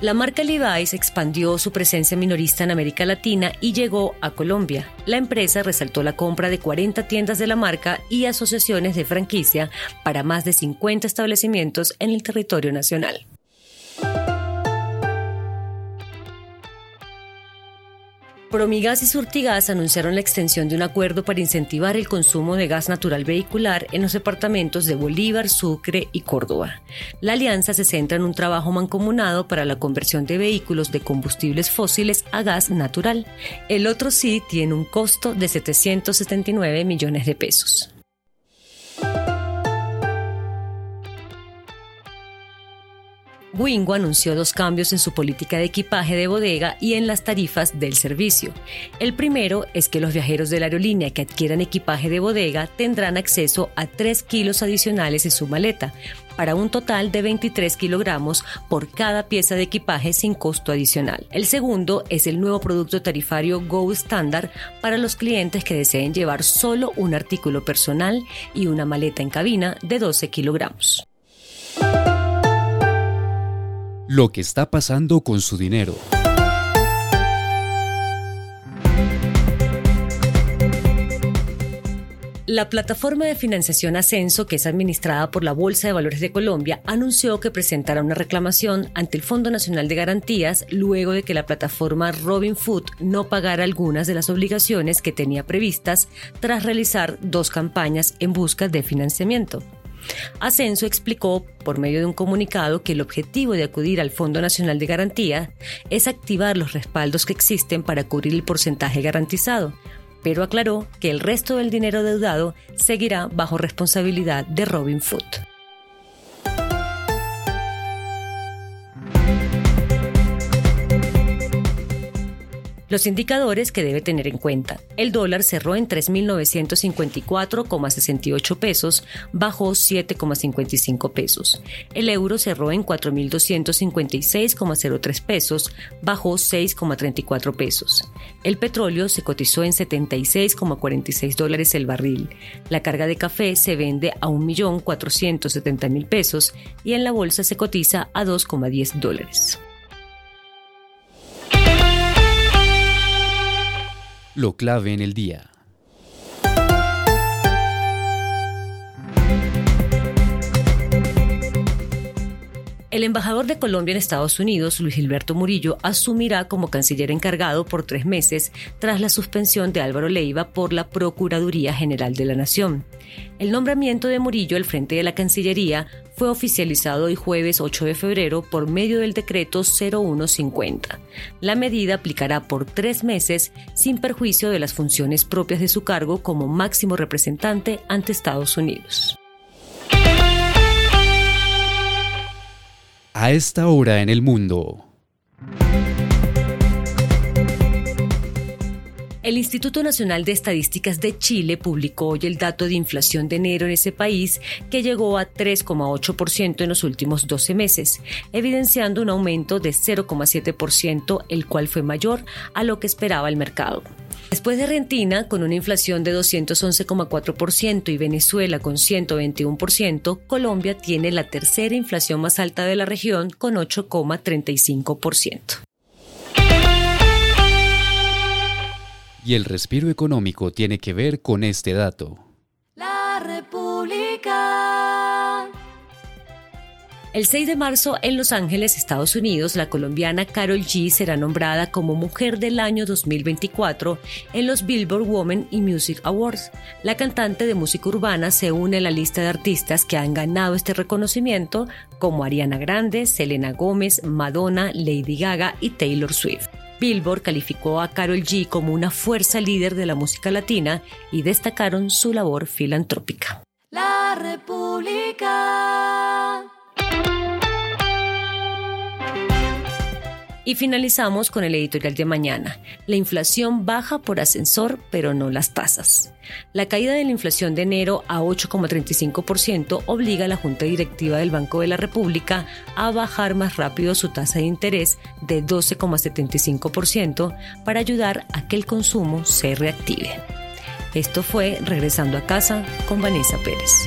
La marca Levi's expandió su presencia minorista en América Latina y llegó a Colombia. La empresa resaltó la compra de 40 tiendas de la marca y asociaciones de franquicia para más de 50 establecimientos en el territorio nacional. Promigas y Surtigas anunciaron la extensión de un acuerdo para incentivar el consumo de gas natural vehicular en los departamentos de Bolívar, Sucre y Córdoba. La alianza se centra en un trabajo mancomunado para la conversión de vehículos de combustibles fósiles a gas natural. El otro sí tiene un costo de 779 millones de pesos. Wingo anunció dos cambios en su política de equipaje de bodega y en las tarifas del servicio. El primero es que los viajeros de la aerolínea que adquieran equipaje de bodega tendrán acceso a 3 kilos adicionales en su maleta, para un total de 23 kilogramos por cada pieza de equipaje sin costo adicional. El segundo es el nuevo producto tarifario Go Standard para los clientes que deseen llevar solo un artículo personal y una maleta en cabina de 12 kilogramos. Lo que está pasando con su dinero. La plataforma de financiación Ascenso, que es administrada por la Bolsa de Valores de Colombia, anunció que presentará una reclamación ante el Fondo Nacional de Garantías luego de que la plataforma Robin Food no pagara algunas de las obligaciones que tenía previstas tras realizar dos campañas en busca de financiamiento. Ascenso explicó por medio de un comunicado que el objetivo de acudir al Fondo Nacional de Garantía es activar los respaldos que existen para cubrir el porcentaje garantizado, pero aclaró que el resto del dinero deudado seguirá bajo responsabilidad de Robin Food. Los indicadores que debe tener en cuenta. El dólar cerró en 3.954,68 pesos, bajó 7,55 pesos. El euro cerró en 4.256,03 pesos, bajó 6,34 pesos. El petróleo se cotizó en 76,46 dólares el barril. La carga de café se vende a 1.470.000 pesos y en la bolsa se cotiza a 2,10 dólares. Lo clave en el día. El embajador de Colombia en Estados Unidos, Luis Gilberto Murillo, asumirá como canciller encargado por tres meses tras la suspensión de Álvaro Leiva por la Procuraduría General de la Nación. El nombramiento de Murillo al frente de la Cancillería fue oficializado hoy jueves 8 de febrero por medio del decreto 0150. La medida aplicará por tres meses sin perjuicio de las funciones propias de su cargo como máximo representante ante Estados Unidos. A esta hora en el mundo. El Instituto Nacional de Estadísticas de Chile publicó hoy el dato de inflación de enero en ese país, que llegó a 3,8% en los últimos 12 meses, evidenciando un aumento de 0,7%, el cual fue mayor a lo que esperaba el mercado. Después de Argentina, con una inflación de 211,4% y Venezuela con 121%, Colombia tiene la tercera inflación más alta de la región con 8,35%. Y el respiro económico tiene que ver con este dato. La República. El 6 de marzo en Los Ángeles, Estados Unidos, la colombiana Carol G será nombrada como Mujer del Año 2024 en los Billboard Women y Music Awards. La cantante de música urbana se une a la lista de artistas que han ganado este reconocimiento como Ariana Grande, Selena Gómez, Madonna, Lady Gaga y Taylor Swift. Billboard calificó a Carol G como una fuerza líder de la música latina y destacaron su labor filantrópica. La República. Y finalizamos con el editorial de mañana. La inflación baja por ascensor, pero no las tasas. La caída de la inflación de enero a 8,35% obliga a la Junta Directiva del Banco de la República a bajar más rápido su tasa de interés de 12,75% para ayudar a que el consumo se reactive. Esto fue Regresando a casa con Vanessa Pérez.